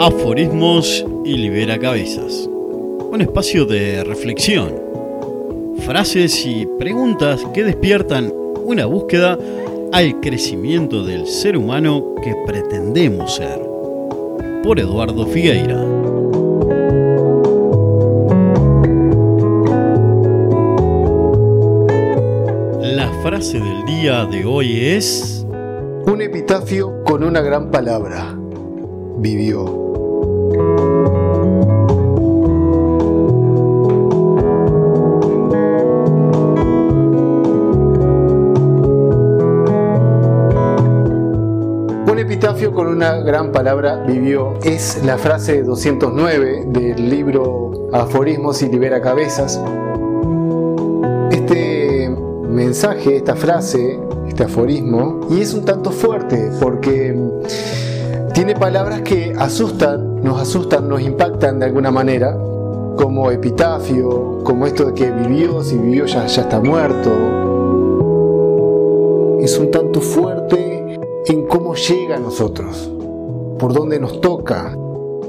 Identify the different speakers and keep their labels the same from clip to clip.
Speaker 1: Aforismos y Libera Cabezas. Un espacio de reflexión. Frases y preguntas que despiertan una búsqueda al crecimiento del ser humano que pretendemos ser. Por Eduardo Figueira. La frase del día de hoy es...
Speaker 2: Un epitafio con una gran palabra. Vivió. Un epitafio con una gran palabra vivió. Es la frase 209 del libro Aforismos y Libera Cabezas. Este mensaje, esta frase, este aforismo, y es un tanto fuerte porque tiene palabras que asustan, nos asustan, nos impactan de alguna manera, como epitafio, como esto de que vivió, si vivió ya, ya está muerto. Es un tanto fuerte en cómo llega a nosotros, por dónde nos toca.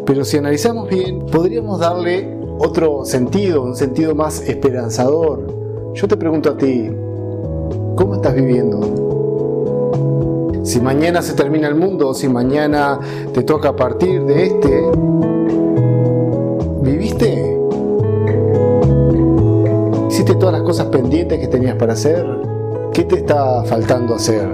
Speaker 2: Pero si analizamos bien, podríamos darle otro sentido, un sentido más esperanzador. Yo te pregunto a ti, ¿cómo estás viviendo? Si mañana se termina el mundo, si mañana te toca partir de este, ¿viviste? ¿Hiciste todas las cosas pendientes que tenías para hacer? ¿Qué te está faltando hacer?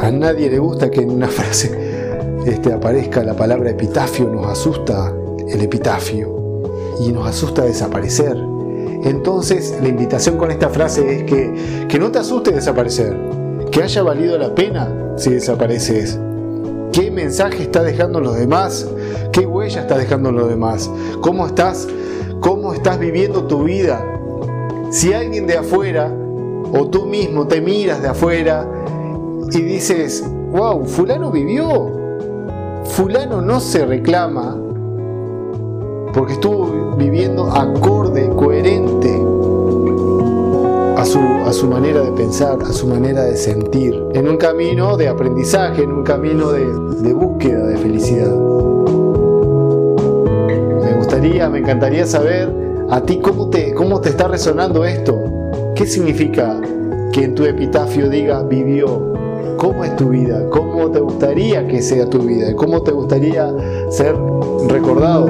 Speaker 2: A nadie le gusta que en una frase este, aparezca la palabra epitafio, nos asusta el epitafio y nos asusta desaparecer. Entonces la invitación con esta frase es que, que no te asuste desaparecer, que haya valido la pena si desapareces. ¿Qué mensaje está dejando los demás? ¿Qué huella está dejando los demás? ¿Cómo estás? ¿Cómo estás viviendo tu vida? Si alguien de afuera o tú mismo te miras de afuera y dices, wow, fulano vivió. Fulano no se reclama porque estuvo viviendo acorde, coherente su, a su manera de pensar, a su manera de sentir, en un camino de aprendizaje, en un camino de, de búsqueda de felicidad. Me gustaría, me encantaría saber a ti cómo te, cómo te está resonando esto. ¿Qué significa que en tu epitafio diga vivió? ¿Cómo es tu vida? ¿Cómo te gustaría que sea tu vida? ¿Cómo te gustaría ser recordado?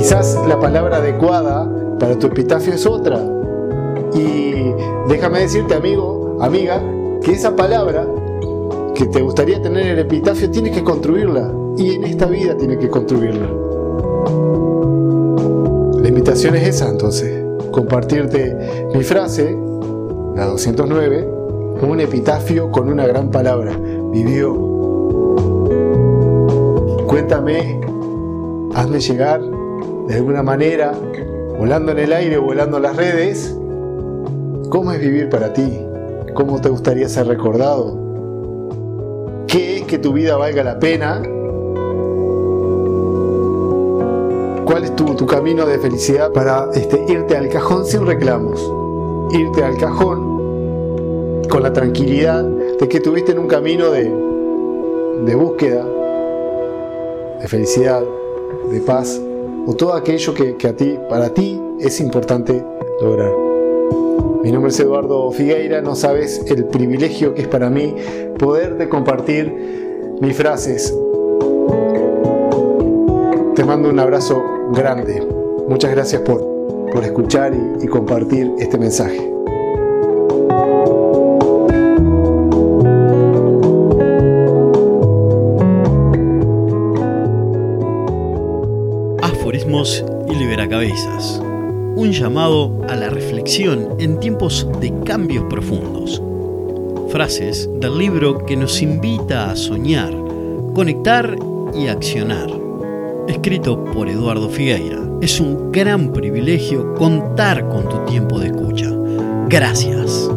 Speaker 2: Quizás la palabra adecuada para tu epitafio es otra. Y déjame decirte, amigo, amiga, que esa palabra que te gustaría tener en el epitafio tienes que construirla. Y en esta vida tienes que construirla. La invitación es esa entonces. Compartirte mi frase, la 209, un epitafio con una gran palabra. Vivió. Cuéntame, hazme llegar de alguna manera, volando en el aire, volando en las redes, ¿cómo es vivir para ti? ¿Cómo te gustaría ser recordado? ¿Qué es que tu vida valga la pena? ¿Cuál es tu, camino de felicidad para este, irte al cajón sin reclamos? Irte al cajón con la tranquilidad de que tuviste en un camino de búsqueda, de felicidad, de paz, o todo aquello que, que, a ti, para ti es importante lograr. Mi nombre es Eduardo Figueira, no sabes el privilegio que es para mí poderte compartir mis frases. Te mando un abrazo grande. Muchas gracias por, por escuchar y compartir este mensaje.
Speaker 1: Y Liberacabezas. Un llamado a la reflexión en tiempos de cambios profundos. Frases del libro que nos invita a soñar, conectar y accionar. Escrito por Eduardo Figueira. Es un gran privilegio contar con tu tiempo de escucha. Gracias.